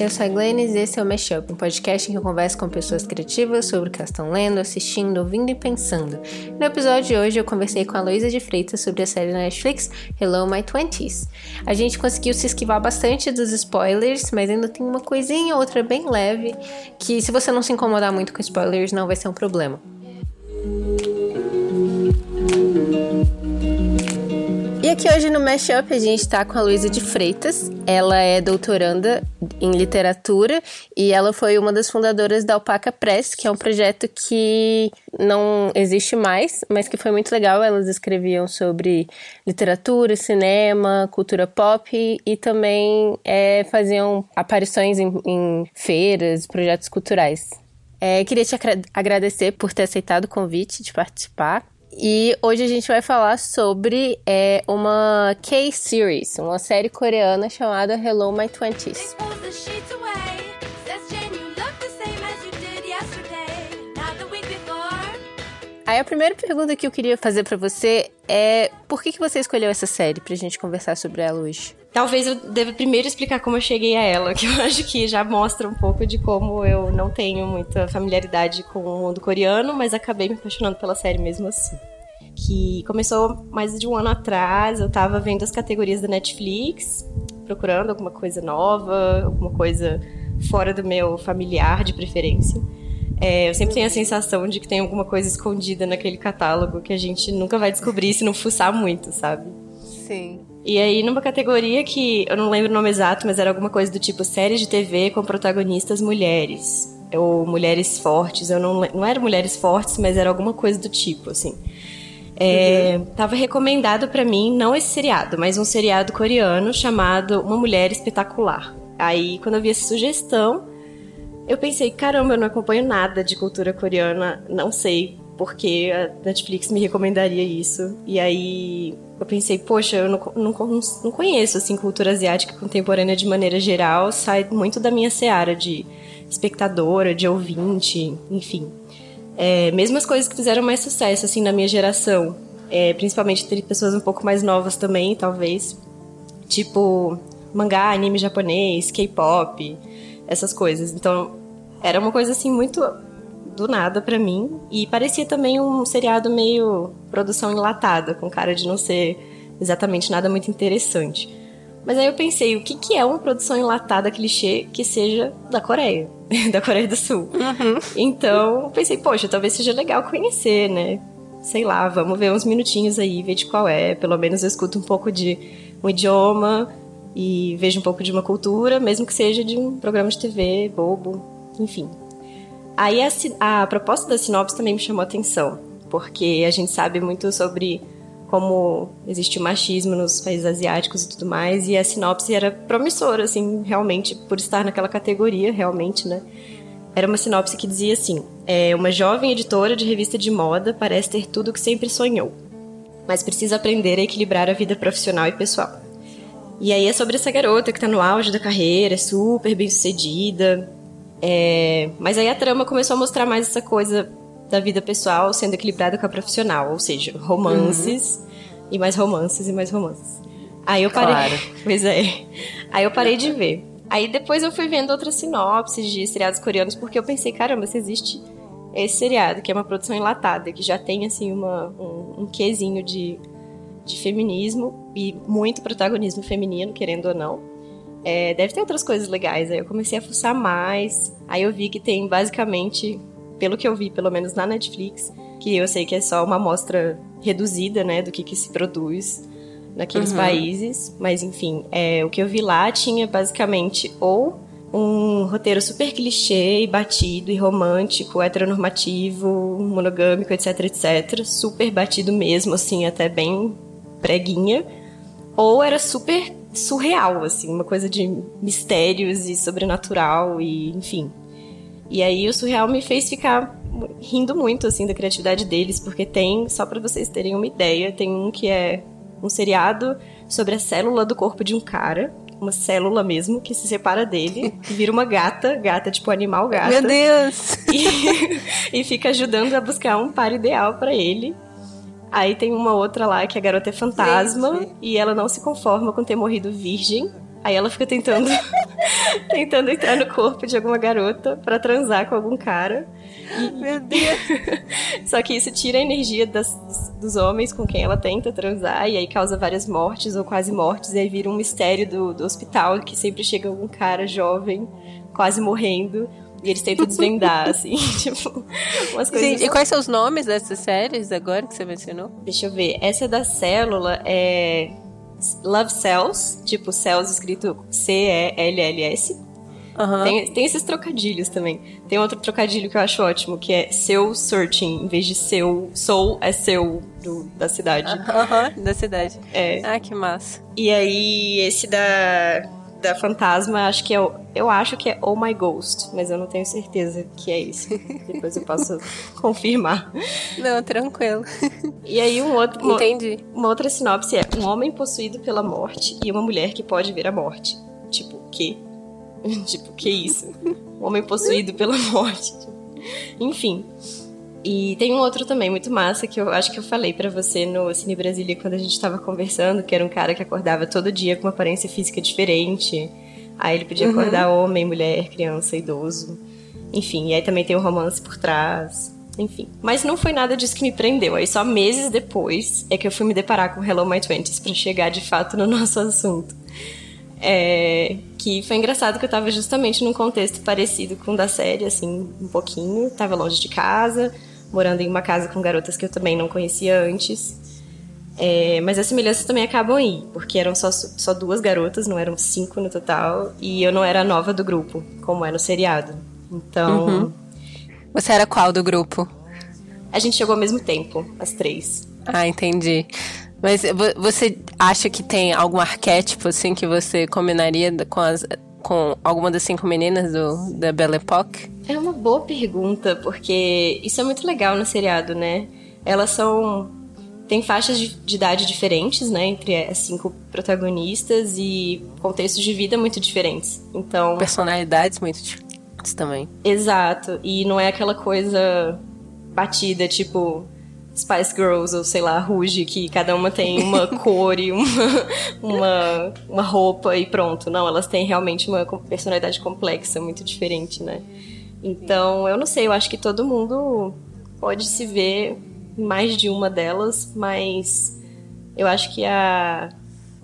eu sou a Glennis e esse é o Mashup, um podcast em que eu converso com pessoas criativas sobre o que elas estão lendo, assistindo, ouvindo e pensando. No episódio de hoje eu conversei com a Luísa de Freitas sobre a série da Netflix Hello My Twenties. A gente conseguiu se esquivar bastante dos spoilers, mas ainda tem uma coisinha ou outra bem leve que se você não se incomodar muito com spoilers não vai ser um problema. E aqui hoje no Mashup a gente está com a Luísa de Freitas. Ela é doutoranda em literatura e ela foi uma das fundadoras da Alpaca Press, que é um projeto que não existe mais, mas que foi muito legal. Elas escreviam sobre literatura, cinema, cultura pop e também é, faziam aparições em, em feiras, projetos culturais. É, queria te agradecer por ter aceitado o convite de participar. E hoje a gente vai falar sobre é, uma K-Series, uma série coreana chamada Hello My Twenties. Aí a primeira pergunta que eu queria fazer para você é por que, que você escolheu essa série pra gente conversar sobre ela hoje? Talvez eu deva primeiro explicar como eu cheguei a ela, que eu acho que já mostra um pouco de como eu não tenho muita familiaridade com o mundo coreano, mas acabei me apaixonando pela série mesmo assim. Que começou mais de um ano atrás, eu tava vendo as categorias da Netflix, procurando alguma coisa nova, alguma coisa fora do meu familiar de preferência. É, eu sempre tenho a sensação de que tem alguma coisa escondida naquele catálogo que a gente nunca vai descobrir se não fuçar muito, sabe? Sim. E aí, numa categoria que eu não lembro o nome exato, mas era alguma coisa do tipo séries de TV com protagonistas mulheres. Ou mulheres fortes. Eu não, não era mulheres fortes, mas era alguma coisa do tipo, assim. É, uhum. Tava recomendado para mim, não esse seriado, mas um seriado coreano chamado Uma Mulher Espetacular. Aí, quando eu vi essa sugestão, eu pensei, caramba, eu não acompanho nada de cultura coreana, não sei porque a Netflix me recomendaria isso. E aí eu pensei, poxa, eu não, não, não conheço assim cultura asiática contemporânea de maneira geral, sai muito da minha seara de espectadora, de ouvinte, enfim. É, mesmo as coisas que fizeram mais sucesso assim na minha geração, é, principalmente entre pessoas um pouco mais novas também, talvez, tipo mangá, anime japonês, K-pop, essas coisas. Então, era uma coisa assim muito do nada para mim e parecia também um seriado meio produção enlatada, com cara de não ser exatamente nada muito interessante. Mas aí eu pensei, o que, que é uma produção enlatada clichê que seja da Coreia, da Coreia do Sul? Uhum. Então, eu pensei, poxa, talvez seja legal conhecer, né? Sei lá, vamos ver uns minutinhos aí, ver de qual é. Pelo menos eu escuto um pouco de um idioma e vejo um pouco de uma cultura, mesmo que seja de um programa de TV bobo, enfim. Aí a, a proposta da sinopse também me chamou atenção, porque a gente sabe muito sobre como existe o machismo nos países asiáticos e tudo mais, e a sinopse era promissora, assim, realmente, por estar naquela categoria, realmente, né? Era uma sinopse que dizia assim: é, uma jovem editora de revista de moda parece ter tudo o que sempre sonhou, mas precisa aprender a equilibrar a vida profissional e pessoal. E aí é sobre essa garota que tá no auge da carreira, é super bem sucedida. É... Mas aí a trama começou a mostrar mais essa coisa da vida pessoal sendo equilibrada com a profissional, ou seja, romances uhum. e mais romances e mais romances. Aí eu parei. Claro. Pois é. Aí eu parei de ver. Aí depois eu fui vendo outras sinopses de seriados coreanos, porque eu pensei, caramba, se existe esse seriado, que é uma produção enlatada, que já tem assim uma, um, um quesinho de de feminismo e muito protagonismo feminino, querendo ou não. É, deve ter outras coisas legais. Aí eu comecei a fuçar mais. Aí eu vi que tem basicamente, pelo que eu vi, pelo menos na Netflix, que eu sei que é só uma amostra reduzida, né, do que, que se produz naqueles uhum. países. Mas enfim, é, o que eu vi lá tinha basicamente ou um roteiro super clichê e batido e romântico, heteronormativo, monogâmico, etc, etc. Super batido mesmo, assim, até bem preguinha, ou era super surreal, assim, uma coisa de mistérios e sobrenatural e enfim. E aí o surreal me fez ficar rindo muito assim da criatividade deles, porque tem, só para vocês terem uma ideia, tem um que é um seriado sobre a célula do corpo de um cara, uma célula mesmo que se separa dele, vira uma gata, gata tipo animal gata. Meu Deus. E, e fica ajudando a buscar um par ideal para ele. Aí tem uma outra lá que a garota é fantasma Gente. e ela não se conforma com ter morrido virgem. Aí ela fica tentando tentando entrar no corpo de alguma garota para transar com algum cara. E... Meu Deus! Só que isso tira a energia das, dos homens com quem ela tenta transar, e aí causa várias mortes ou quase mortes, e aí vira um mistério do, do hospital que sempre chega algum cara jovem, quase morrendo. E eles tentam desvendar, assim, tipo, umas coisas. Sim, e quais são os nomes dessas séries agora que você mencionou? Deixa eu ver. Essa da célula é Love Cells, tipo cells escrito C-E-L-L-S. Uhum. Tem, tem esses trocadilhos também. Tem outro trocadilho que eu acho ótimo, que é seu searching, em vez de seu, soul é seu do, da cidade. Uhum, da cidade. É. Ah, que massa. E aí, esse da, da fantasma, acho que é eu acho que é Oh My Ghost, mas eu não tenho certeza que é isso. Depois eu posso confirmar. Não, tranquilo. E aí um outro, Entendi. Uma, outra sinopse é um homem possuído pela morte e uma mulher que pode ver a morte. Tipo, que? tipo, que isso? Um homem possuído pela morte. Enfim. E tem um outro também muito massa que eu acho que eu falei para você no Cine Brasília quando a gente tava conversando, que era um cara que acordava todo dia com uma aparência física diferente. Aí ele podia uhum. acordar uhum. homem, mulher, criança, idoso. Enfim, e aí também tem o um romance por trás. Enfim. Mas não foi nada disso que me prendeu. Aí só meses depois é que eu fui me deparar com Hello My Twenties para chegar de fato no nosso assunto. É, que foi engraçado que eu tava justamente num contexto parecido com o da série, assim, um pouquinho. Tava longe de casa, morando em uma casa com garotas que eu também não conhecia antes. É, mas as semelhanças também acabam aí, porque eram só, só duas garotas, não eram cinco no total, e eu não era a nova do grupo, como é no seriado. Então. Uhum. Você era qual do grupo? A gente chegou ao mesmo tempo, as três. Ah, entendi. Mas você acha que tem algum arquétipo, assim, que você combinaria com, as, com alguma das cinco meninas do, da Belle Époque? É uma boa pergunta, porque isso é muito legal no seriado, né? Elas são. Tem faixas de, de idade diferentes, né? Entre as cinco protagonistas e contextos de vida muito diferentes. Então. Personalidades muito diferentes também. Exato. E não é aquela coisa batida, tipo Spice Girls ou sei lá, Ruge, que cada uma tem uma cor e uma, uma, uma roupa e pronto. Não, elas têm realmente uma personalidade complexa, muito diferente, né? Então, eu não sei, eu acho que todo mundo pode se ver em mais de uma delas, mas eu acho que a,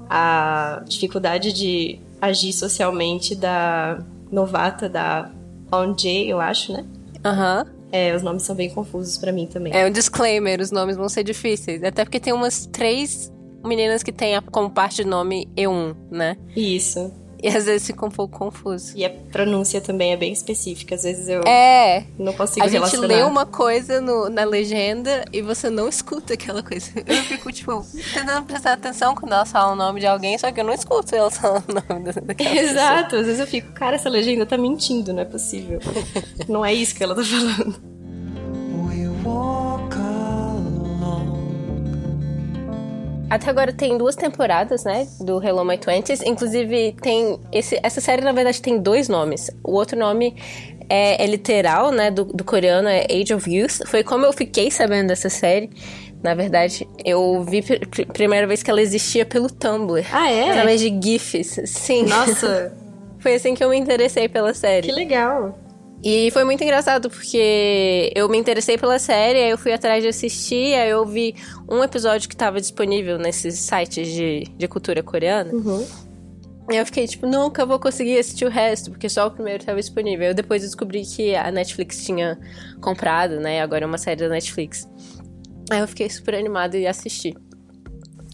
a dificuldade de agir socialmente da novata, da On J, eu acho, né? Aham. Uhum. É, os nomes são bem confusos para mim também. É um disclaimer, os nomes vão ser difíceis. Até porque tem umas três meninas que têm como parte do nome E1, né? Isso. E às vezes fica um pouco confuso. E a pronúncia também é bem específica. Às vezes eu é, não consigo A gente lê uma coisa no, na legenda e você não escuta aquela coisa. Eu fico, tipo, tentando prestar atenção quando ela fala o nome de alguém, só que eu não escuto ela falando o nome daquela Exato. Pessoa. Às vezes eu fico, cara, essa legenda tá mentindo, não é possível. não é isso que ela tá falando. Até agora tem duas temporadas, né? Do Hello My Twenties. Inclusive, tem. Esse, essa série, na verdade, tem dois nomes. O outro nome é, é literal, né? Do, do, coreano, é Age of Youth. Foi como eu fiquei sabendo dessa série. Na verdade, eu vi pr primeira vez que ela existia pelo Tumblr. Ah, é? Através de GIFs. Sim. Nossa! Foi assim que eu me interessei pela série. Que legal! E foi muito engraçado porque eu me interessei pela série, aí eu fui atrás de assistir, aí eu vi um episódio que estava disponível nesses sites de, de cultura coreana. Uhum. E eu fiquei tipo, nunca vou conseguir assistir o resto, porque só o primeiro estava disponível. Eu depois descobri que a Netflix tinha comprado, né? Agora é uma série da Netflix. Aí eu fiquei super animada e assisti.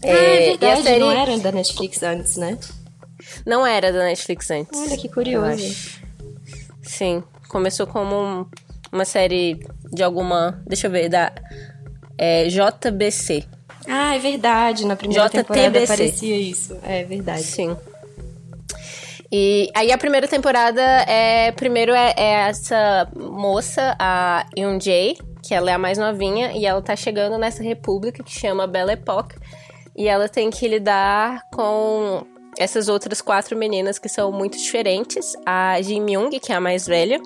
Ah, é, é verdade, série... não era da Netflix antes, né? Não era da Netflix antes. Olha que curioso. Sim começou como um, uma série de alguma. Deixa eu ver, da é, JBC. Ah, é verdade. Na primeira JTBC. temporada aparecia isso. É verdade. Sim. E aí a primeira temporada é. Primeiro é, é essa moça, a Yoon Jae, que ela é a mais novinha, e ela tá chegando nessa república que chama Belle Époque. E ela tem que lidar com essas outras quatro meninas que são muito diferentes. A Jin Myung, que é a mais velha,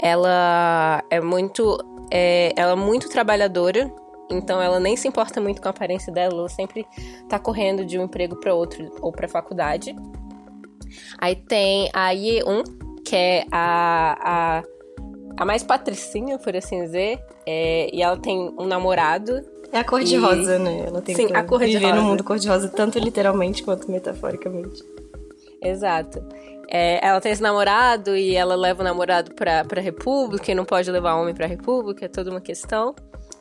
ela é muito, é, ela é muito trabalhadora. Então ela nem se importa muito com a aparência dela, ela sempre tá correndo de um emprego para outro ou para faculdade. Aí tem a Yeun, que é a, a, a mais patricinha, por assim dizer. É, e ela tem um namorado. É a cor de rosa, né? Ela tem Sim, que a cor de rosa. no mundo cor de rosa, tanto literalmente quanto metaforicamente. Exato. É, ela tem esse namorado e ela leva o namorado pra, pra República e não pode levar homem pra República, é toda uma questão.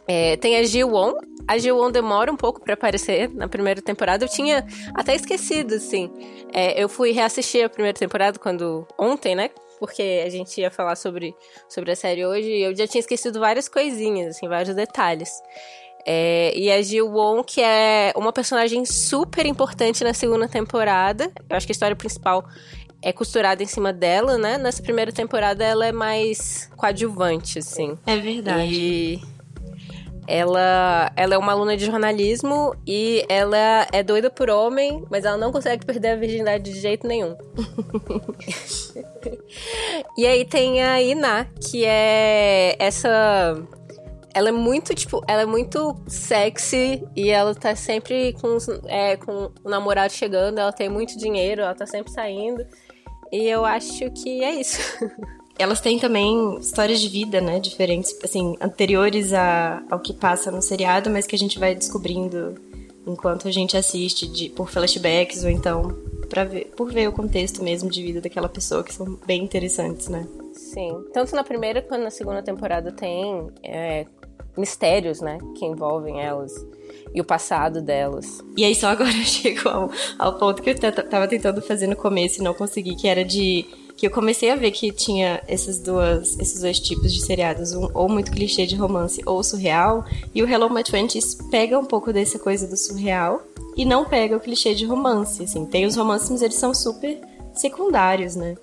É, tem a Ji Won. A Ji Won demora um pouco pra aparecer na primeira temporada. Eu tinha até esquecido, assim. É, eu fui reassistir a primeira temporada quando ontem, né? Porque a gente ia falar sobre, sobre a série hoje e eu já tinha esquecido várias coisinhas, assim, vários detalhes. É, e a Jill Won, que é uma personagem super importante na segunda temporada. Eu acho que a história principal é costurada em cima dela, né? Nessa primeira temporada ela é mais coadjuvante, assim. É verdade. E ela, ela é uma aluna de jornalismo e ela é doida por homem, mas ela não consegue perder a virgindade de jeito nenhum. e aí tem a Ina, que é essa ela é muito, tipo, ela é muito sexy e ela tá sempre com, os- é, com o namorado chegando, ela tem muito dinheiro, ela tá sempre saindo. E eu acho que é isso. Elas têm também histórias de vida, né? Diferentes, assim, anteriores a, ao que passa no seriado, mas que a gente vai descobrindo enquanto a gente assiste de, por flashbacks ou então pra ver, por ver o contexto mesmo de vida daquela pessoa, que são bem interessantes, né? Sim. Tanto na primeira quanto na segunda temporada tem é, mistérios, né? Que envolvem elas. E o passado delas. E aí só agora eu chego ao, ao ponto que eu tava tentando fazer no começo e não consegui, que era de que eu comecei a ver que tinha essas duas, esses dois tipos de seriados, um, ou muito clichê de romance ou surreal, e o Hello My Twenties pega um pouco dessa coisa do surreal e não pega o clichê de romance, assim. Tem os romances, mas eles são super secundários, né?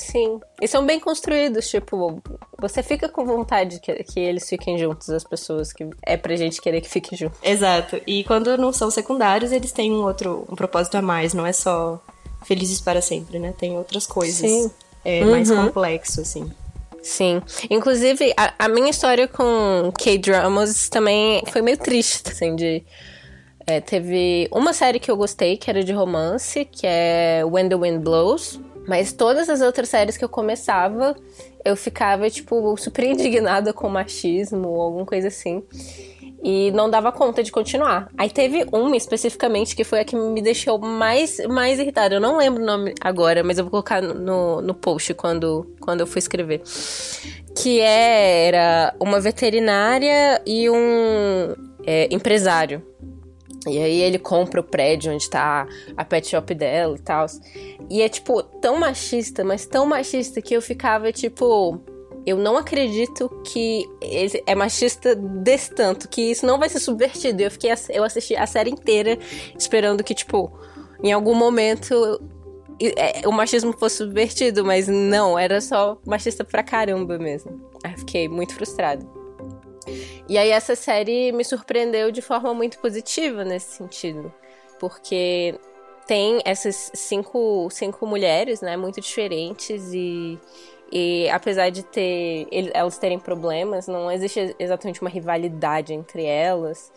Sim. E são bem construídos, tipo, você fica com vontade que, que eles fiquem juntos, as pessoas que é pra gente querer que fiquem juntos. Exato. E quando não são secundários, eles têm um outro, um propósito a mais, não é só felizes para sempre, né? Tem outras coisas. Sim. É Uhum. mais complexo, assim. Sim. Inclusive, a, a minha história com K-dramas também foi meio triste, assim, de. é, teve uma série que eu gostei, que era de romance, que é When the Wind Blows. Mas todas as outras séries que eu começava, eu ficava, tipo, super indignada com machismo ou alguma coisa assim. E não dava conta de continuar. Aí teve uma especificamente que foi a que me deixou mais, mais irritada. Eu não lembro o nome agora, mas eu vou colocar no, no post quando, quando eu for escrever. Que era uma veterinária e um é, empresário. E aí ele compra o prédio onde tá a pet shop dela e tal. E é, tipo, tão machista, mas tão machista que eu ficava, tipo. Eu não acredito que ele é machista desse tanto, que isso não vai ser subvertido. Eu fiquei, eu assisti a série inteira esperando que, tipo, em algum momento é, o machismo fosse subvertido, mas não, era só machista pra caramba mesmo. Aí fiquei muito frustrada. E aí essa série me surpreendeu de forma muito positiva nesse sentido. Porque tem essas cinco, cinco mulheres, né, muito diferentes e, e apesar de ter elas terem problemas, não existe exatamente uma rivalidade entre elas.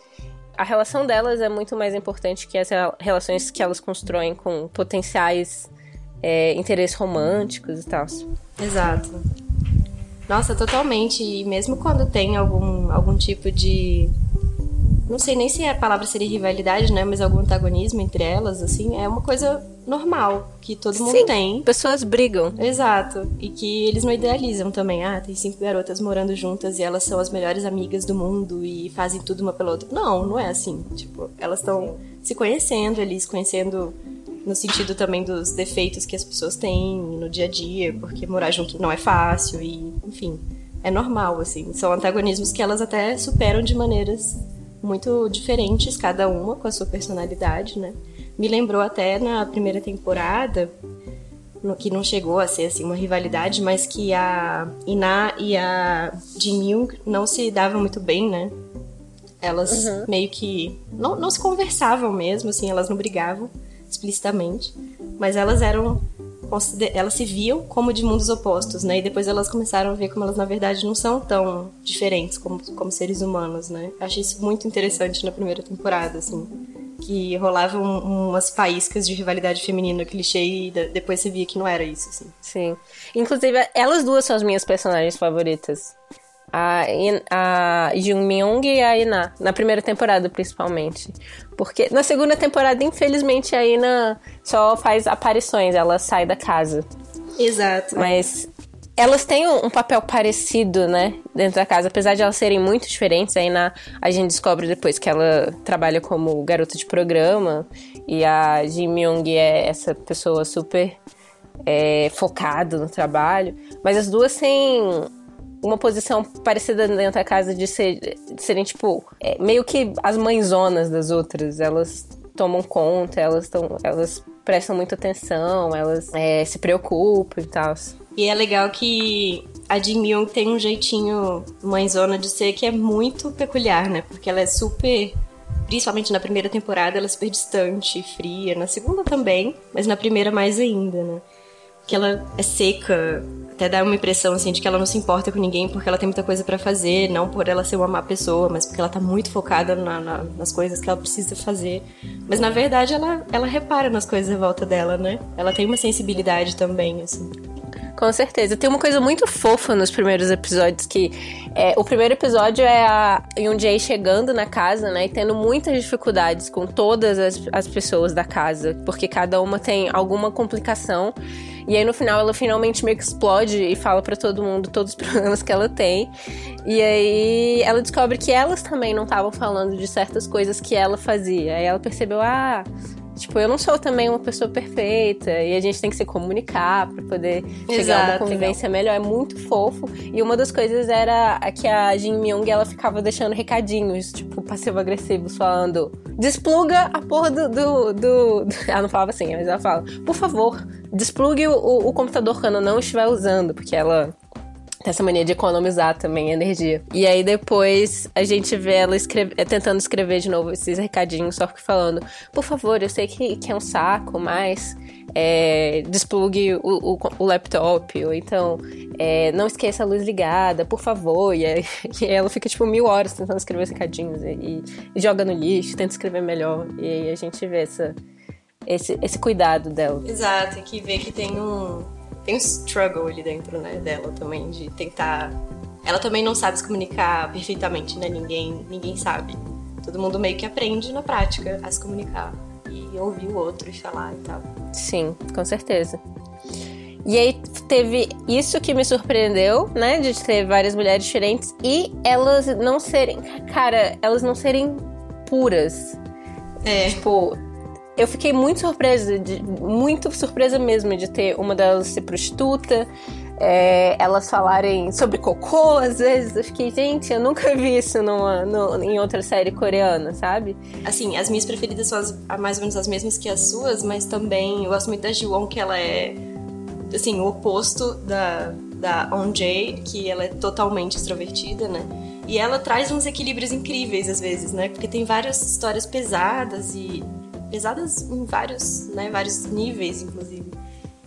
A relação delas é muito mais importante que as rela- relações que elas constroem com potenciais é, interesses românticos e tal. Exato. Nossa, totalmente. E mesmo quando tem algum, algum tipo de. Não sei nem se a palavra seria rivalidade, né? Mas algum antagonismo entre elas, assim, é uma coisa normal, que todo mundo Sim. tem. Pessoas brigam. Exato. E que eles não idealizam também. Ah, tem cinco garotas morando juntas e elas são as melhores amigas do mundo e fazem tudo uma pela outra. Não, não é assim. Tipo, elas estão se conhecendo ali, se conhecendo no sentido também dos defeitos que as pessoas têm no dia a dia, porque morar junto não é fácil e, enfim, é normal, assim. São antagonismos que elas até superam de maneiras muito diferentes, cada uma com a sua personalidade, né? Me lembrou até na primeira temporada, no- que não chegou a ser assim uma rivalidade, mas que a Ina e a Jin Myung não se davam muito bem, né? Elas meio que não, não se conversavam mesmo, assim, elas não brigavam explicitamente, mas elas eram elas se viam como de mundos opostos, né? E depois elas começaram a ver como elas na verdade não são tão diferentes como, como seres humanos, né? Achei isso muito interessante na primeira temporada, assim. que rolavam umas faíscas de rivalidade feminina clichê e depois você via que não era isso, assim. Sim. Inclusive, elas duas são as minhas personagens favoritas. A, a Jung Myung e a Ina. Na primeira temporada, principalmente. Porque na segunda temporada, infelizmente, a Ina só faz aparições, ela sai da casa. Exato. Mas elas têm um, papel parecido, né, dentro da casa, apesar de elas serem muito diferentes. Aí na, a gente descobre depois que ela trabalha como garota de programa e a Jim Myung é essa pessoa super é, focada no trabalho. Mas as duas têm uma posição parecida dentro da casa de, ser, de serem, tipo, é, meio que as mãezonas das outras. Elas tomam conta, elas, tão, elas prestam muita atenção, elas é, se preocupam e tal. E é legal que a Jin Myung tem um jeitinho mãezona de ser que é muito peculiar, né? Porque ela é super principalmente na primeira temporada, ela é super distante, fria. Na segunda também, mas na primeira mais ainda, né? Que ela é seca, até dá uma impressão assim de que ela não se importa com ninguém porque ela tem muita coisa para fazer, não por ela ser uma má pessoa, mas porque ela tá muito focada na, na, nas coisas que ela precisa fazer. Mas na verdade ela, ela repara nas coisas em volta dela, né? Ela tem uma sensibilidade também, assim. Com certeza. Tem uma coisa muito fofa nos primeiros episódios que é, o primeiro episódio é a Yoon chegando na casa, né, e tendo muitas dificuldades com todas as, as pessoas da casa, porque cada uma tem alguma complicação. E aí no final ela finalmente meio que explode e fala para todo mundo todos os problemas que ela tem. E aí ela descobre que elas também não estavam falando de certas coisas que ela fazia. Aí ela percebeu, ah, Tipo, eu não sou também uma pessoa perfeita e a gente tem que se comunicar para poder Exato, chegar a uma convivência legal. melhor. É muito fofo. E uma das coisas era que a Jin Myung ela ficava deixando recadinhos, tipo, passivo-agressivos, falando: despluga a porra do, do, do, Ela não falava assim, mas ela fala: por favor, desplugue o, o, computador quando não estiver usando, porque ela essa mania de economizar também energia. E aí depois a gente vê ela escreve, é, tentando escrever de novo esses recadinhos, só que falando: por favor, eu sei que, que é um saco, mas é, desplugue o, o, o, laptop, ou então é, não esqueça a luz ligada, por favor. E, e ela fica tipo mil horas tentando escrever os recadinhos e, e, joga no lixo, tenta escrever melhor. E aí a gente vê essa, esse, esse cuidado dela. Exato, que vê que tem um tem um struggle ali dentro, né, dela também, de tentar. Ela também não sabe se comunicar perfeitamente, né? Ninguém, ninguém sabe. Todo mundo meio que aprende na prática a se comunicar e ouvir o outro e falar e tal. Sim, com certeza. E aí teve isso que me surpreendeu, né? De ter várias mulheres diferentes e elas não serem. Cara, elas não serem puras. É. Tipo, eu fiquei muito surpresa, de, muito surpresa mesmo de ter uma delas ser prostituta, é, elas falarem sobre cocô às vezes. Eu fiquei, gente, eu nunca vi isso numa, em outra série coreana, sabe? Assim, as minhas preferidas são as, mais ou menos as mesmas que as suas, mas também eu gosto muito da Jiwon, que ela é, assim, o oposto da, da On Jae, que ela é totalmente extrovertida, né? E ela traz uns equilíbrios incríveis às vezes, né? Porque tem várias histórias pesadas e pesadas em vários, né, vários níveis, inclusive.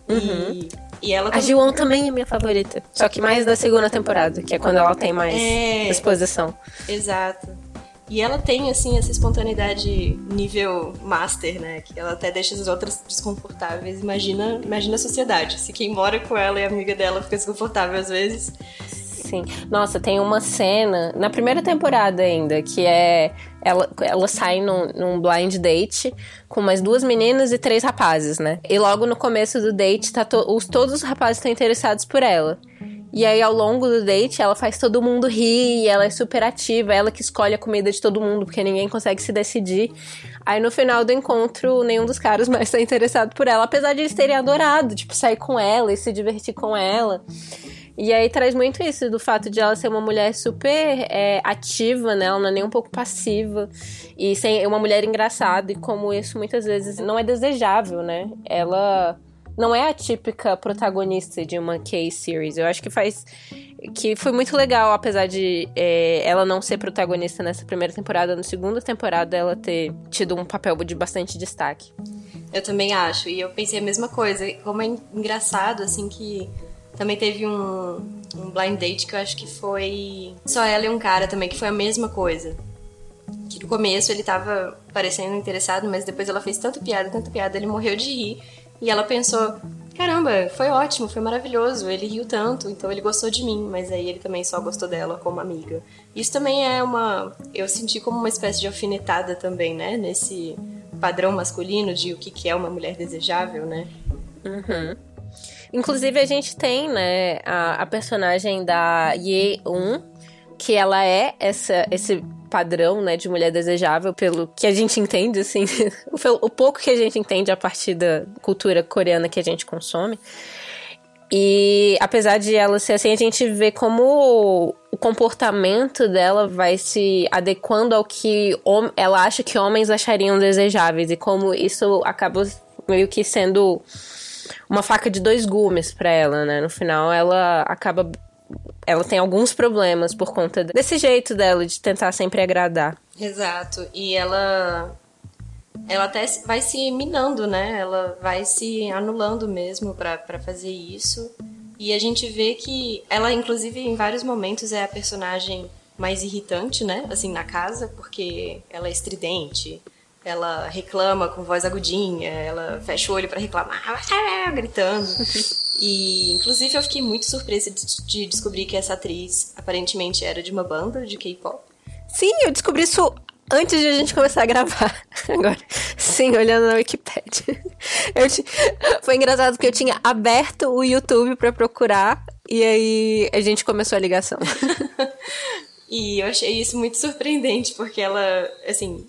Uhum. E, e ela a Jiwon também é minha favorita. Só que mais da segunda temporada, que é quando ela tem mais é... exposição. Exato. E ela tem, assim, essa espontaneidade nível master, né? Que ela até deixa as outras desconfortáveis. Imagina, imagina a sociedade. Se quem mora com ela e amiga dela fica desconfortável às vezes. Sim. Nossa, tem uma cena, na primeira temporada ainda, que é. Ela, ela sai num, num blind date com mais duas meninas e três rapazes, né? E logo no começo do date, tá to, os, todos os rapazes estão interessados por ela. E aí, ao longo do date, ela faz todo mundo rir, ela é super ativa, ela que escolhe a comida de todo mundo, porque ninguém consegue se decidir. Aí, no final do encontro, nenhum dos caras mais está interessado por ela, apesar de eles terem adorado, tipo, sair com ela e se divertir com ela. E aí traz muito isso, do fato de ela ser uma mulher super é, ativa, né? Ela não é nem um pouco passiva. E sem uma mulher engraçada, e como isso muitas vezes não é desejável, né? Ela não é a típica protagonista de uma K-series. Eu acho que faz. que foi muito legal, apesar de é, ela não ser protagonista nessa primeira temporada, na segunda temporada ela ter tido um papel de bastante destaque. Eu também acho, e eu pensei a mesma coisa. Como é engraçado, assim, que também teve um, um blind date que eu acho que foi só ela e um cara também, que foi a mesma coisa. que no começo ele tava parecendo interessado, mas depois ela fez tanta piada, tanta piada, ele morreu de rir. E ela pensou: caramba, foi ótimo, foi maravilhoso, ele riu tanto, então ele gostou de mim, mas aí ele também só gostou dela como amiga. Isso também é uma. Eu senti como uma espécie de alfinetada também, né? Nesse padrão masculino de o que é uma mulher desejável, né? Uhum. Inclusive, a gente tem, né, a, a personagem da Ye Un, que ela é essa, esse padrão, né, de mulher desejável, pelo que a gente entende, assim, o pouco que a gente entende a partir da cultura coreana que a gente consome. E apesar de ela ser assim, a gente vê como o comportamento dela vai se adequando ao que ela acha que homens achariam desejáveis e como isso acaba meio que sendo uma faca de dois gumes para ela, né? No final, ela acaba ela tem alguns problemas por conta desse jeito dela de tentar sempre agradar. Exato. E ela ela até vai se minando, né? Ela vai se anulando mesmo para fazer isso. E a gente vê que ela, inclusive, em vários momentos é a personagem mais irritante, né? Assim, na casa, porque ela é estridente, ela reclama com voz agudinha, ela fecha o olho para reclamar, gritando. E, inclusive, eu fiquei muito surpresa de, de descobrir que essa atriz aparentemente era de uma banda de K-pop. Sim, eu descobri isso antes de a gente começar a gravar. Agora, sim, olhando na Wikipedia. Te... Foi engraçado porque eu tinha aberto o YouTube para procurar e aí a gente começou a ligação. e eu achei isso muito surpreendente porque ela, assim,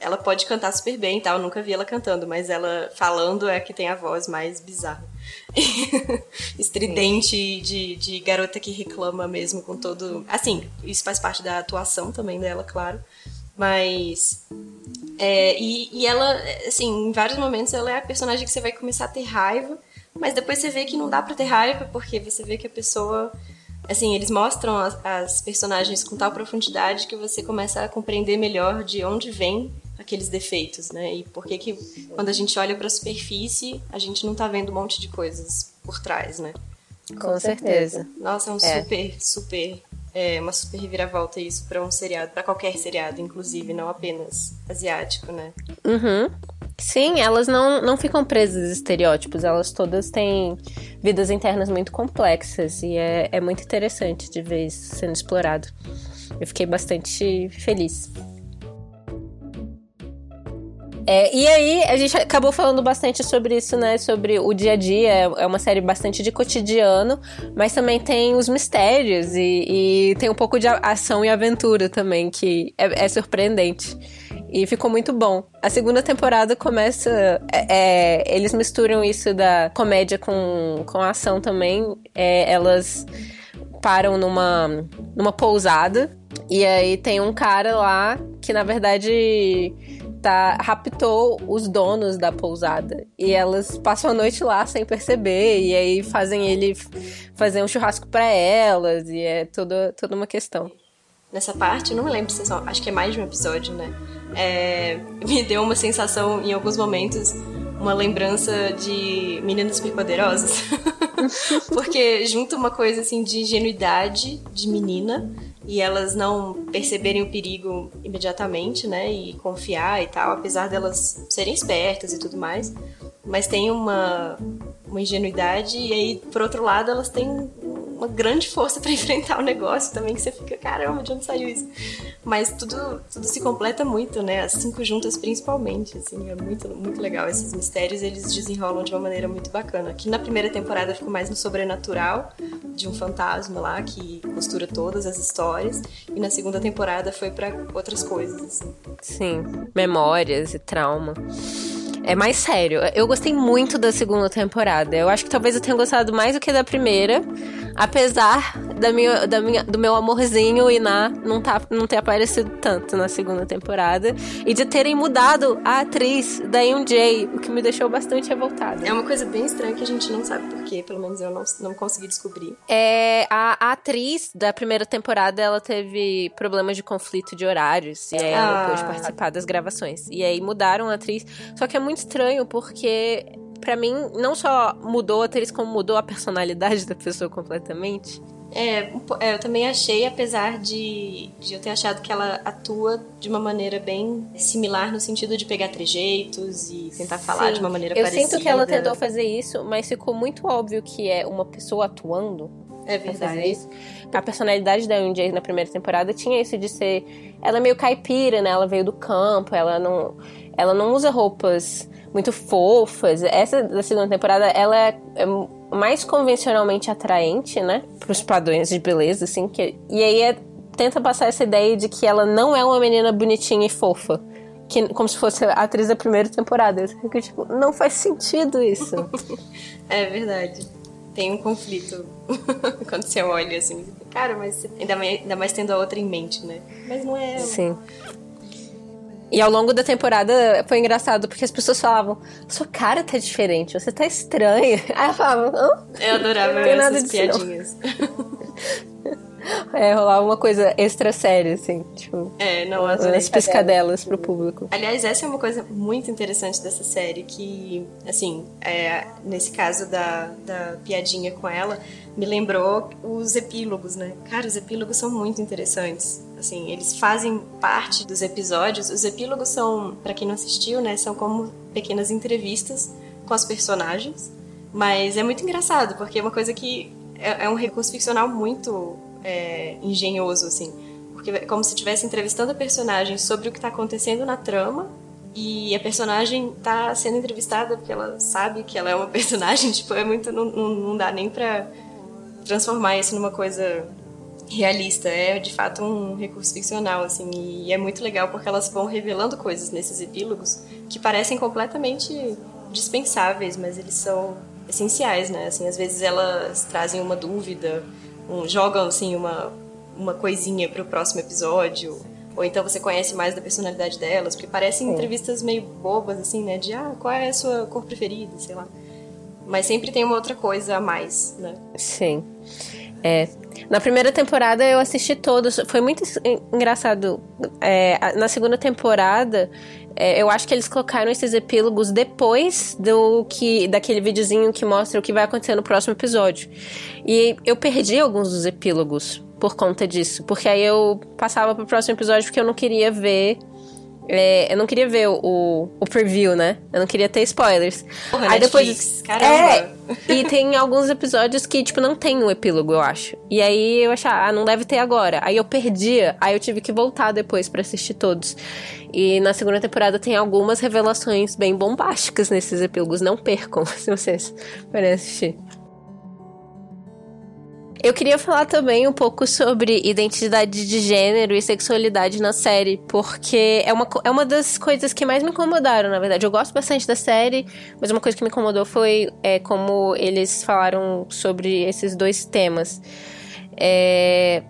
ela pode cantar super bem e tal, eu nunca vi ela cantando, mas ela falando é que tem a voz mais bizarra. Estridente de, de garota que reclama mesmo com todo. Assim, isso faz parte da atuação também dela, claro. Mas. É, e, e ela, assim, em vários momentos ela é a personagem que você vai começar a ter raiva, mas depois você vê que não dá pra ter raiva, porque você vê que a pessoa assim, eles mostram as, as, personagens com tal profundidade que você começa a compreender melhor de onde vem aqueles defeitos, né? E por que que quando a gente olha para a superfície, a gente não tá vendo um monte de coisas por trás, né? Com certeza. Nossa, é um é. super, super é uma super reviravolta isso para um seriado, para qualquer seriado, inclusive, não apenas asiático, né? Uhum. Sim, elas não, não ficam presas a estereótipos, elas todas têm vidas internas muito complexas e é, é muito interessante de ver isso sendo explorado. Eu fiquei bastante feliz. É, e aí, a gente acabou falando bastante sobre isso, né? Sobre o dia a dia. É uma série bastante de cotidiano, mas também tem os mistérios e, e tem um pouco de ação e aventura também, que é, é surpreendente. E ficou muito bom. A segunda temporada começa. É, é, eles misturam isso da comédia com, com a ação também. É, elas param numa, numa pousada. E aí tem um cara lá que, na verdade tá, raptou os donos da pousada. E elas passam a noite lá sem perceber. E aí fazem ele fazer um churrasco para elas. E é toda, toda uma questão. Nessa parte, não me lembro se só. Acho que é mais de um episódio, né? É, me deu uma sensação, em alguns momentos, uma lembrança de Meninas Superpoderosas. Porque junta uma coisa assim de ingenuidade de menina e elas não perceberem o perigo imediatamente, né? E confiar e tal, apesar delas serem espertas e tudo mais. Mas tem uma, uma ingenuidade, e aí, por outro lado, elas têm uma grande força para enfrentar o negócio também, que você fica, caramba, de onde saiu isso? Mas tudo, tudo se completa muito, né? As cinco juntas principalmente, assim, é muito, muito legal. Esses mistérios, eles desenrolam de uma maneira muito bacana. Aqui na primeira temporada ficou mais no sobrenatural, de um fantasma lá que costura todas as histórias, e na segunda temporada foi para outras coisas, assim. Sim, memórias e trauma é mais sério. Eu gostei muito da segunda temporada. Eu acho que talvez eu tenha gostado mais do que da primeira. Apesar da minha, da minha, do meu amorzinho Iná não, tá, não ter aparecido tanto na segunda temporada. E de terem mudado a atriz da Yoon-Jae, o que me deixou bastante revoltada. É uma coisa bem estranha que a gente não sabe porquê, pelo menos eu não, não consegui descobrir. É, a, a atriz da primeira temporada, ela teve problemas de conflito de horários. E aí ela ah. não pôde participar das gravações. E aí mudaram a atriz. Só que é muito estranho porque para mim, não só mudou a atriz, como mudou a personalidade da pessoa completamente. É, é, eu também achei, apesar de, de eu ter achado que ela atua de uma maneira bem similar no sentido de pegar trejeitos e tentar falar Sim. de uma maneira eu parecida. Eu sinto que ela tentou fazer isso, mas ficou muito óbvio que é uma pessoa atuando. É verdade. A personalidade da MJ na primeira temporada tinha isso de ser. Ela é meio caipira, né? Ela veio do campo, ela não, ela não usa roupas muito fofas. Essa da segunda temporada, ela é, é mais convencionalmente atraente, né? Para os padrões de beleza, assim. Que, e aí é, tenta passar essa ideia de que ela não é uma menina bonitinha e fofa. Que, como se fosse a atriz da primeira temporada. Eu fico tipo, não faz sentido isso. é verdade. Tem um conflito quando você olha assim. Cara, mas ainda mais, ainda mais tendo a outra em mente, né? Mas não é. Sim. E ao longo da temporada foi engraçado, porque as pessoas falavam, sua cara tá diferente, você tá estranha. Aí eu falava, Hã? Eu adorava essas piadinhas. É, rolava uma coisa extra séria, assim, tipo. É, não, as umas piscadelas pro público. Aliás, essa é uma coisa muito interessante dessa série, que, assim, é, nesse caso da, da piadinha com ela, me lembrou os epílogos, né? Cara, os epílogos são muito interessantes. Assim, eles fazem parte dos episódios. Os epílogos são, para quem não assistiu, né, são como pequenas entrevistas com as personagens. Mas é muito engraçado, porque é uma coisa que é, é um recurso ficcional muito é, engenhoso, assim. Porque é como se estivesse entrevistando a personagem sobre o que está acontecendo na trama e a personagem está sendo entrevistada porque ela sabe que ela é uma personagem. Tipo, é muito. Não, não dá nem pra transformar isso numa coisa realista. É de fato um recurso ficcional, assim. E é muito legal porque elas vão revelando coisas nesses epílogos que parecem completamente dispensáveis, mas eles são essenciais, né? Assim, às vezes elas trazem uma dúvida um, jogam assim uma, uma coisinha para o próximo episódio, ou então você conhece mais da personalidade delas, porque parecem Sim. entrevistas meio bobas assim, né, de ah, qual é a sua cor preferida, sei lá. Mas sempre tem uma outra coisa a mais, né? Sim. É, na primeira temporada eu assisti todos. Foi muito engraçado. É, na segunda temporada, é, eu acho que eles colocaram esses epílogos depois do que daquele videozinho que mostra o que vai acontecer no próximo episódio. E eu perdi alguns dos epílogos por conta disso. Porque aí eu passava pro próximo episódio porque eu não queria ver é, eu não queria ver o, o preview, né? Eu não queria ter spoilers. Porra, Aí Netflix, depois. Caramba! É, e tem alguns episódios que, tipo, não tem o um epílogo, eu acho. E aí eu achava, ah, não deve ter agora. Aí eu perdia, aí eu tive que voltar depois para assistir todos. E na segunda temporada tem algumas revelações bem bombásticas nesses epílogos. Não percam se vocês forem assistir. Eu queria falar também um pouco sobre identidade de gênero e sexualidade na série, porque é uma, é uma das coisas que mais me incomodaram, na verdade. Eu gosto bastante da série, mas uma coisa que me incomodou foi é, como eles falaram sobre esses dois temas. É...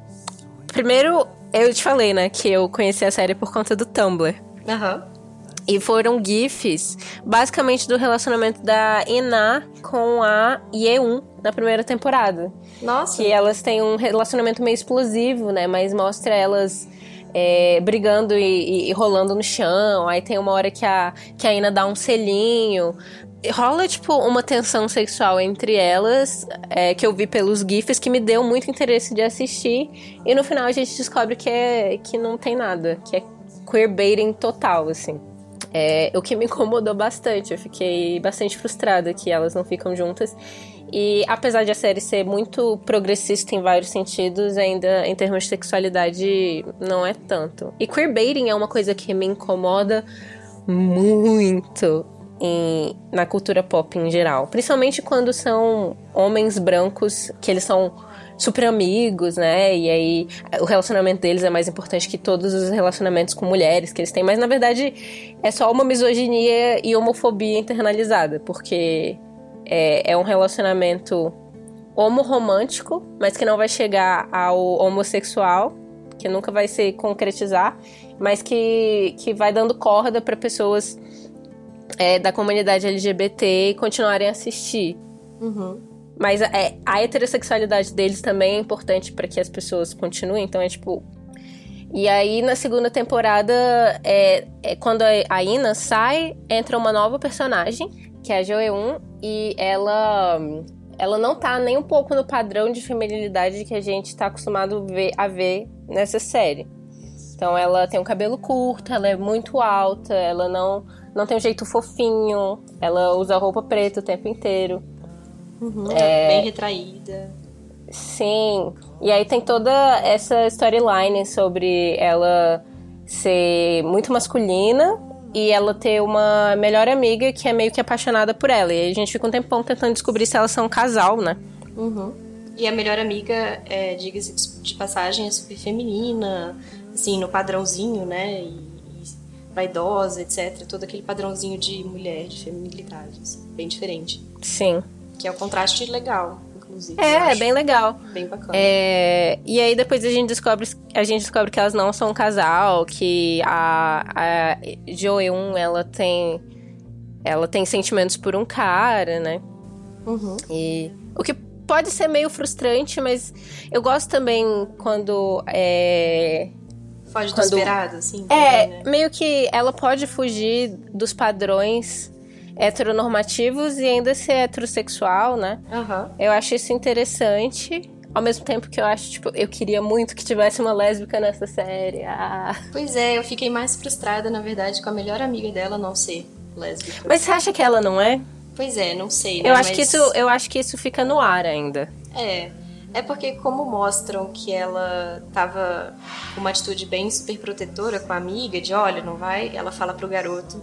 Primeiro, eu te falei, né, que eu conheci a série por conta do Tumblr. Aham. Uhum. E foram GIFs, basicamente, do relacionamento da Ina com a Yeun na primeira temporada. Nossa. Que elas têm um relacionamento meio explosivo, né? Mas mostra elas é, brigando e, e, rolando no chão. Aí tem uma hora que a, que a Ina dá um selinho. Rola, tipo, uma tensão sexual entre elas, é, que eu vi pelos GIFs, que me deu muito interesse de assistir. E no final a gente descobre que, é, que não tem nada, que é queerbaiting total, assim. É, o que me incomodou bastante. Eu fiquei bastante frustrada que elas não ficam juntas. E apesar de a série ser muito progressista em vários sentidos, ainda em termos de sexualidade não é tanto. E queerbaiting é uma coisa que me incomoda muito em, na cultura pop em geral. Principalmente quando são homens brancos, que eles são super amigos, né? E aí o relacionamento deles é mais importante que todos os relacionamentos com mulheres que eles têm. Mas na verdade é só uma misoginia e homofobia internalizada, porque é, é um relacionamento homoromântico, mas que não vai chegar ao homossexual, que nunca vai se concretizar, mas que, que vai dando corda para pessoas é, da comunidade LGBT continuarem a assistir. Uhum. Mas é, a heterossexualidade deles também é importante para que as pessoas continuem, então é tipo. E aí na segunda temporada, é, é quando a Ina sai, entra uma nova personagem que é a Joeun, e ela ela não tá nem um pouco no padrão de feminilidade que a gente tá acostumado ver, a ver nessa série. Então ela tem um cabelo curto, ela é muito alta, ela não, não tem um jeito fofinho, ela usa roupa preta o tempo inteiro. Uhum, é... Bem retraída. Sim. E aí tem toda essa storyline sobre ela ser muito masculina e ela ter uma melhor amiga que é meio que apaixonada por ela. E a gente fica um tempão tentando descobrir se elas são um casal, né? Uhum. E a melhor amiga, é, diga-se de passagem, é super feminina, assim, no padrãozinho, né? E, e vaidosa, etc. Todo aquele padrãozinho de mulher, de feminilidade, assim, bem diferente. Sim. Que é o um contraste legal inclusive. É, é bem legal. Bem bacana. É, e aí depois a gente descobre a gente descobre que elas não são um casal, que a, a Joeun, ela tem ela tem sentimentos por um cara, né? Uhum. E o que pode ser meio frustrante, mas eu gosto também quando é Foge quando, do esperado, assim. É, também, né? meio que ela pode fugir dos padrões heteronormativos e ainda ser heterossexual, né? Uhum. Eu acho isso interessante. Ao mesmo tempo que eu acho, tipo, eu queria muito que tivesse uma lésbica nessa série. Ah. Pois é, eu fiquei mais frustrada, na verdade, com a melhor amiga dela não ser lésbica. Mas você acha que ela não é? Pois é, não sei. Né? Eu acho Mas... que isso, eu acho que isso fica no ar ainda. É. É porque como mostram que ela tava com uma atitude bem super protetora com a amiga, de olha, não vai, ela fala pro garoto,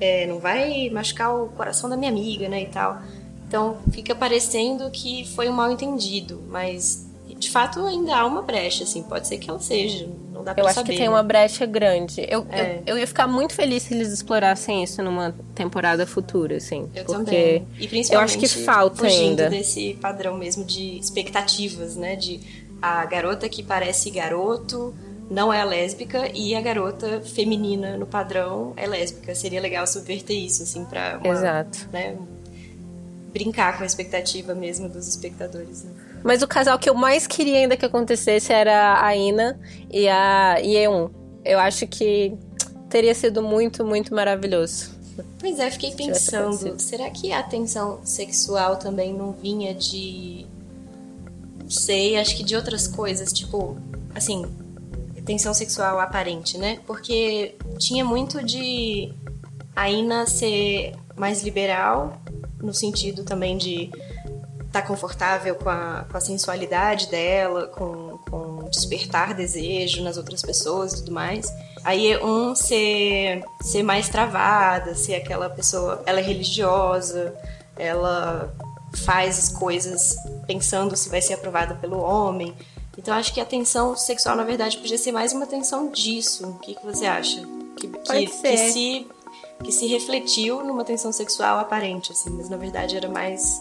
é, não vai machucar o coração da minha amiga, né, e tal. Então fica parecendo que foi um mal entendido, mas de fato ainda há uma brecha, assim, pode ser que ela seja, não dá pra Eu acho saber, que tem né? uma brecha grande. Eu, é. eu, eu, ia ficar muito feliz se eles explorassem isso numa temporada futura, assim. Eu porque também. E principalmente eu acho que falta ainda. desse padrão mesmo de expectativas, né, de a garota que parece garoto não é lésbica e a garota feminina no padrão é lésbica. Seria legal subverter isso, assim, pra uma, Exato. Né, brincar com a expectativa mesmo dos espectadores. Né? Mas o casal que eu mais queria ainda que acontecesse era a Ina e a Yeon. Eu acho que teria sido muito, muito maravilhoso. Pois é, fiquei pensando, será que a tensão sexual também não vinha de. Não sei, acho que de outras coisas, tipo, assim, tensão sexual aparente, né? Porque tinha muito de a Ina ser mais liberal, no sentido também de estar tá confortável com a, com a sensualidade dela, com, com despertar desejo nas outras pessoas e tudo mais. Aí um ser, ser mais travada, ser aquela pessoa, ela é religiosa, ela faz as coisas pensando se vai ser aprovada pelo homem. Então acho que a tensão sexual, na verdade, podia ser mais uma tensão disso. O que, que você acha? Que, que, que, se, que se refletiu numa tensão sexual aparente, assim, mas na verdade era mais.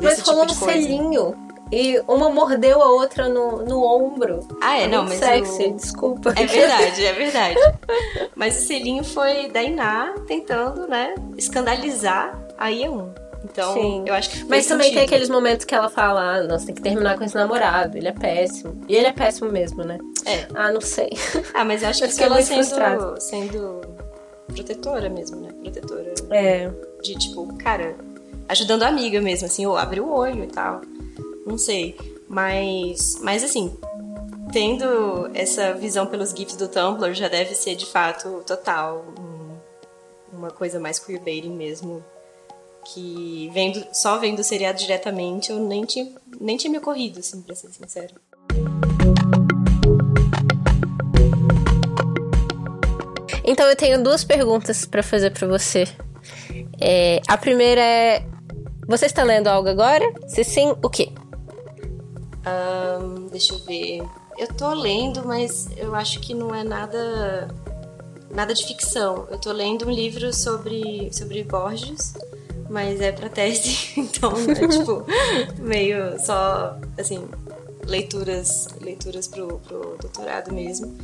Mas tipo rolou de um coisa. selinho. E uma mordeu a outra no, no ombro. Ah, é, não, mas. Sexy, o... desculpa. É verdade, é verdade. mas o selinho foi da Iná tentando, né, escandalizar a Yeon. Então, Sim. eu acho que. Mas também sentido. tem aqueles momentos que ela fala: ah, nossa, tem que terminar com esse namorado, ele é péssimo. E ele é péssimo mesmo, né? É. Ah, não sei. Ah, mas eu acho que ela sendo, sendo protetora mesmo, né? Protetora. É. De tipo, cara, ajudando a amiga mesmo, assim, ou abre o olho e tal. Não sei. Mas, mas assim, tendo essa visão pelos GIFs do Tumblr, já deve ser de fato total uma coisa mais queerbaiting mesmo que vendo, só vendo o seriado diretamente eu nem tinha, nem tinha me ocorrido, assim, pra ser sincero. Então eu tenho duas perguntas para fazer para você. É, a primeira é: você está lendo algo agora? Se sim, o quê? Um, deixa eu ver. Eu tô lendo, mas eu acho que não é nada nada de ficção. Eu tô lendo um livro sobre sobre Borges mas é pra tese, então é tipo meio só assim leituras leituras pro, pro doutorado mesmo.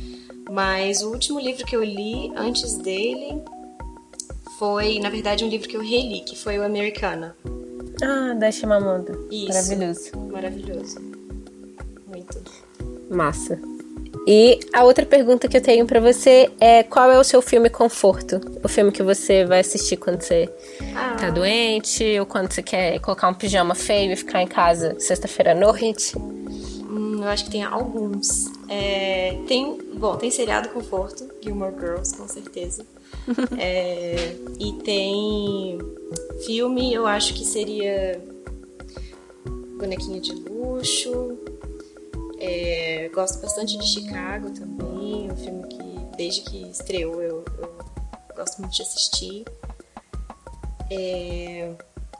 Mas o último livro que eu li antes dele foi, na verdade, um livro que eu reli, que foi o Americana. Ah, da Shimamoto. Isso. Maravilhoso. Maravilhoso. Muito. Massa. E a outra pergunta que eu tenho para você é qual é o seu filme conforto? O filme que você vai assistir quando você ah. tá doente ou quando você quer colocar um pijama feio e ficar em casa sexta-feira à noite? Hum, eu acho que tem alguns. É, tem, bom, tem seriado conforto, Gilmore Girls, com certeza. é, e tem filme, eu acho que seria Bonequinha de Luxo. É, gosto bastante de Chicago também, um filme que desde que estreou eu, eu gosto muito de assistir. É,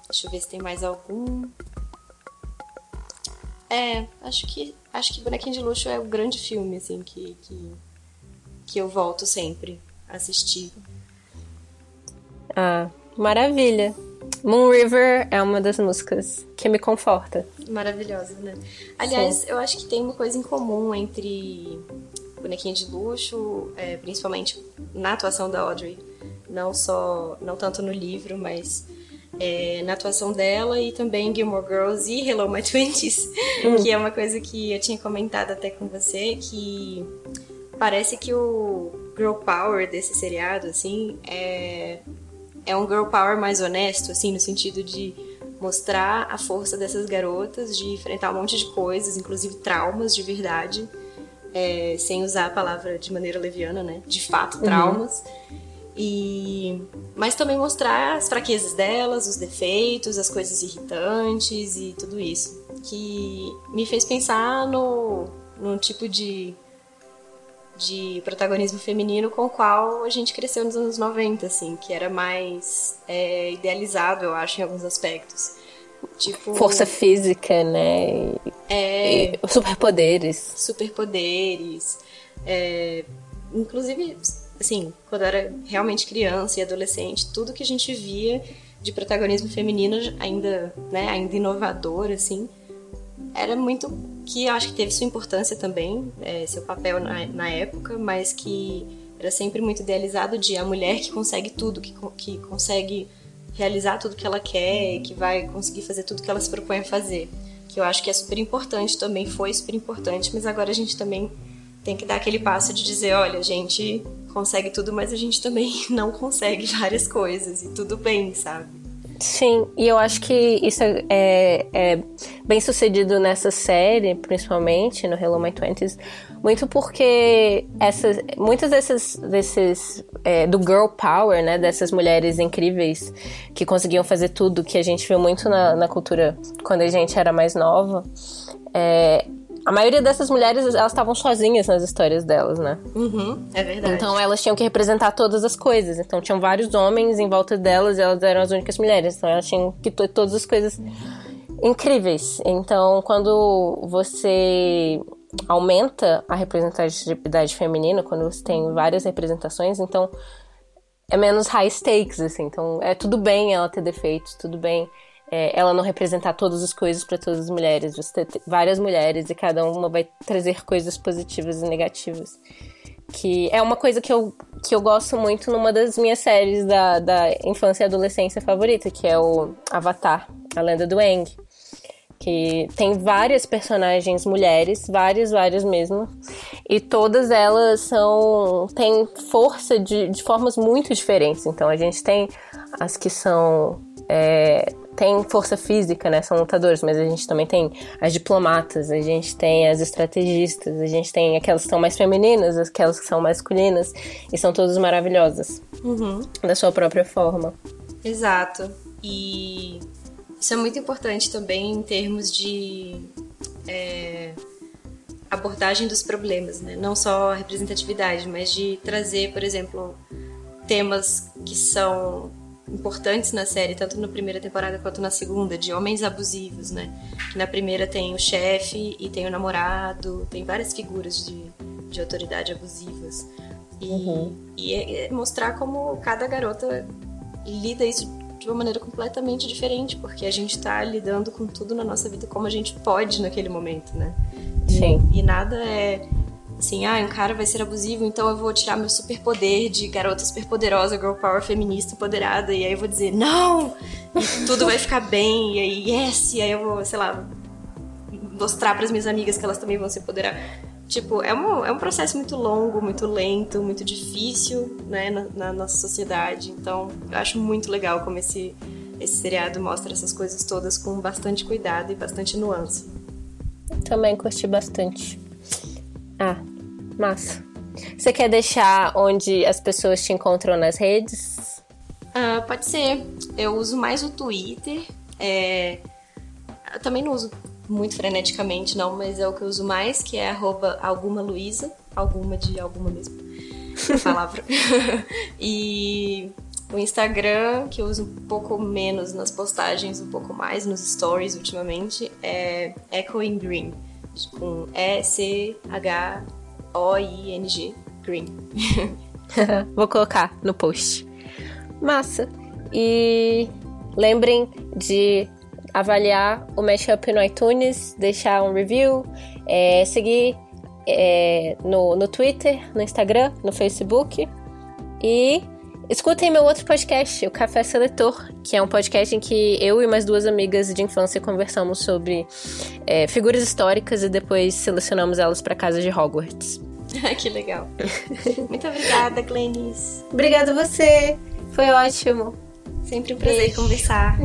deixa eu ver se tem mais algum. É, acho que acho que Bonequinho de Luxo é o grande filme assim que, que, que eu volto sempre a assistir. Ah, maravilha. Moon River é uma das músicas que me conforta. Maravilhosa, né? Aliás, Sim. eu acho que tem uma coisa em comum entre Bonequinha de Luxo, é, principalmente na atuação da Audrey. Não só, não tanto no livro, mas é, na atuação dela e também Gilmore Girls e Hello My Twenties, hum. que é uma coisa que eu tinha comentado até com você, que parece que o girl power desse seriado, assim, é é um girl power mais honesto, assim, no sentido de mostrar a força dessas garotas de enfrentar um monte de coisas, inclusive traumas de verdade, é, sem usar a palavra de maneira leviana, né? De fato, uhum. traumas. Uhum. E mas também mostrar as fraquezas delas, os defeitos, as coisas irritantes e tudo isso, que me fez pensar no, no tipo de de protagonismo feminino com o qual a gente cresceu nos anos 90, assim, que era mais é, idealizado, eu acho, em alguns aspectos. Tipo, Força física, né? É. E superpoderes. Superpoderes. É, inclusive, assim, quando eu era realmente criança e adolescente, tudo que a gente via de protagonismo feminino ainda, né, ainda inovador, assim, era muito que acho que teve sua importância também, é, seu papel na, na, época, mas que era sempre muito idealizado de a mulher que consegue tudo, que, que consegue realizar tudo que ela quer, que vai conseguir fazer tudo que ela se propõe a fazer. Que eu acho que é super importante também, foi super importante, mas agora a gente também tem que dar aquele passo de dizer, olha, a gente consegue tudo, mas a gente também não consegue várias coisas e tudo bem, sabe? Sim, e eu acho que isso é, é, bem sucedido nessa série, principalmente no Hello My Twenties, muito porque essas, muitas dessas desses é, do girl power, né, dessas mulheres incríveis que conseguiam fazer tudo que a gente viu muito na, na cultura quando a gente era mais nova, é, a maioria dessas mulheres, elas estavam sozinhas nas histórias delas, né? Uhum, é verdade. Então elas tinham que representar todas as coisas. Então tinham vários homens em volta delas e elas eram as únicas mulheres. Então elas tinham que ter todas as coisas incríveis. Então quando você aumenta a representatividade feminina, quando você tem várias representações, então é menos high stakes, assim. Então é tudo bem ela ter defeitos, tudo bem é, ela não representar todas as coisas para todas as mulheres. Você tem várias mulheres e cada uma vai trazer coisas positivas e negativas. Que é uma coisa que eu, que eu gosto muito numa das minhas séries da, da infância e adolescência favorita, que é o Avatar, a lenda do Aang. Que tem várias personagens mulheres, várias, várias mesmo. E todas elas são. têm força de, de formas muito diferentes. Então a gente tem as que são é, tem força física, né? São lutadores, mas a gente também tem as diplomatas, a gente tem as estrategistas, a gente tem aquelas que são mais femininas, aquelas que são masculinas, e são todas maravilhosas. Uhum. Da sua própria forma. Exato. E isso é muito importante também em termos de é, abordagem dos problemas, né? Não só a representatividade, mas de trazer, por exemplo, temas que são importantes na série, tanto na primeira temporada quanto na segunda, de homens abusivos, né? Que na primeira tem o chefe e tem o namorado, tem várias figuras de, de autoridade abusivas. E, uhum. e é, é mostrar como cada garota lida isso de uma maneira completamente diferente, porque a gente tá lidando com tudo na nossa vida como a gente pode naquele momento, né? Sim. E, e nada é assim, ah, um cara vai ser abusivo, então eu vou tirar meu superpoder de garota superpoderosa, girl power feminista empoderada, e aí eu vou dizer, não! E tudo vai ficar bem, e aí, yes! E aí eu vou, sei lá, mostrar para as minhas amigas que elas também vão se empoderar. Tipo, é um, é um processo muito longo, muito lento, muito difícil, né, na, na nossa sociedade. Então, eu acho muito legal como esse, esse seriado mostra essas coisas todas com bastante cuidado e bastante nuance. Também curti bastante. Ah, massa. Você quer deixar onde as pessoas te encontram nas redes? Ah, pode ser. Eu uso mais o Twitter. É... Eu também não uso muito freneticamente, não, mas é o que eu uso mais, que é arroba alguma Luísa. Alguma de alguma mesmo. A palavra. e o Instagram, que eu uso um pouco menos nas postagens, um pouco mais nos stories ultimamente, é Echoing Green. Com E-C-H-O-I-N-G. Green. Vou colocar no post. Massa. E lembrem de avaliar o Mashup no iTunes, deixar um review, é, seguir é, no, no Twitter, no Instagram, no Facebook. E escutem meu outro podcast, o Café Seletor, que é um podcast em que eu e mais duas amigas de infância conversamos sobre é, figuras históricas e depois selecionamos elas para casa de Hogwarts. que legal. Muito obrigada, Glennis. Obrigada a você. Foi ótimo. Sempre um prazer Beijo. conversar.